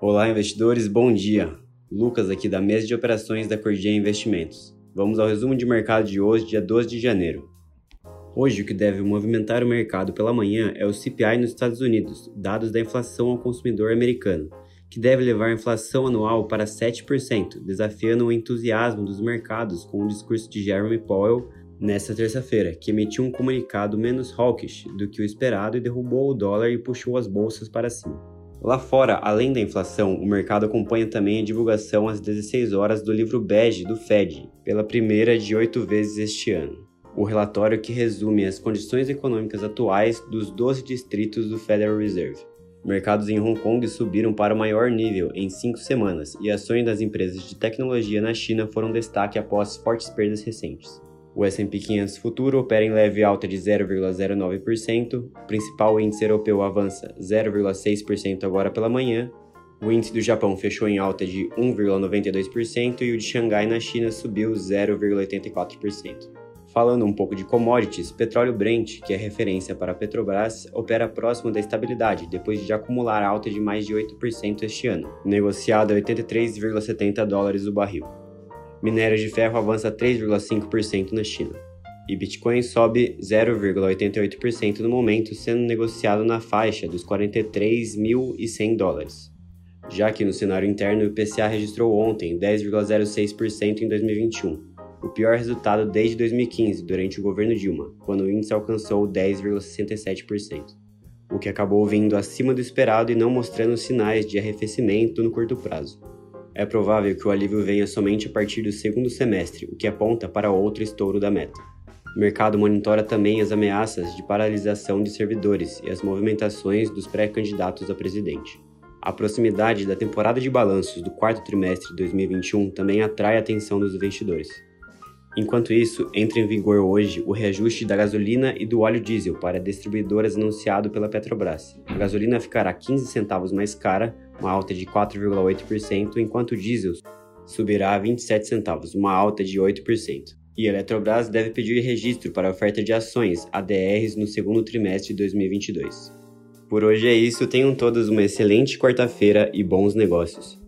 Olá, investidores, bom dia. Lucas aqui da mesa de operações da Cordia Investimentos. Vamos ao resumo de mercado de hoje, dia 12 de janeiro. Hoje, o que deve movimentar o mercado pela manhã é o CPI nos Estados Unidos, dados da inflação ao consumidor americano, que deve levar a inflação anual para 7%, desafiando o entusiasmo dos mercados com o discurso de Jeremy Powell nesta terça-feira, que emitiu um comunicado menos hawkish do que o esperado e derrubou o dólar e puxou as bolsas para cima. Lá fora, além da inflação, o mercado acompanha também a divulgação às 16 horas do livro bege do Fed, pela primeira de oito vezes este ano. O relatório que resume as condições econômicas atuais dos 12 distritos do Federal Reserve. Mercados em Hong Kong subiram para o maior nível em cinco semanas e ações das empresas de tecnologia na China foram destaque após fortes perdas recentes. O S&P 500 futuro opera em leve alta de 0,09%, o principal índice europeu avança 0,6% agora pela manhã, o índice do Japão fechou em alta de 1,92% e o de Xangai na China subiu 0,84%. Falando um pouco de commodities, petróleo Brent, que é referência para a Petrobras, opera próximo da estabilidade depois de acumular alta de mais de 8% este ano, negociado a 83,70 dólares o barril. Minério de ferro avança 3,5% na China. E Bitcoin sobe 0,88% no momento, sendo negociado na faixa dos 43.100 dólares. Já que no cenário interno, o IPCA registrou ontem 10,06% em 2021, o pior resultado desde 2015, durante o governo Dilma, quando o índice alcançou 10,67%, o que acabou vindo acima do esperado e não mostrando sinais de arrefecimento no curto prazo. É provável que o alívio venha somente a partir do segundo semestre, o que aponta para outro estouro da meta. O mercado monitora também as ameaças de paralisação de servidores e as movimentações dos pré-candidatos a presidente. A proximidade da temporada de balanços do quarto trimestre de 2021 também atrai a atenção dos investidores. Enquanto isso, entra em vigor hoje o reajuste da gasolina e do óleo diesel para distribuidoras anunciado pela Petrobras. A gasolina ficará 15 centavos mais cara, uma alta de 4,8%, enquanto o diesel subirá a 27 centavos, uma alta de 8%. E a Eletrobras deve pedir registro para oferta de ações, ADRs, no segundo trimestre de 2022. Por hoje é isso, tenham todos uma excelente quarta-feira e bons negócios.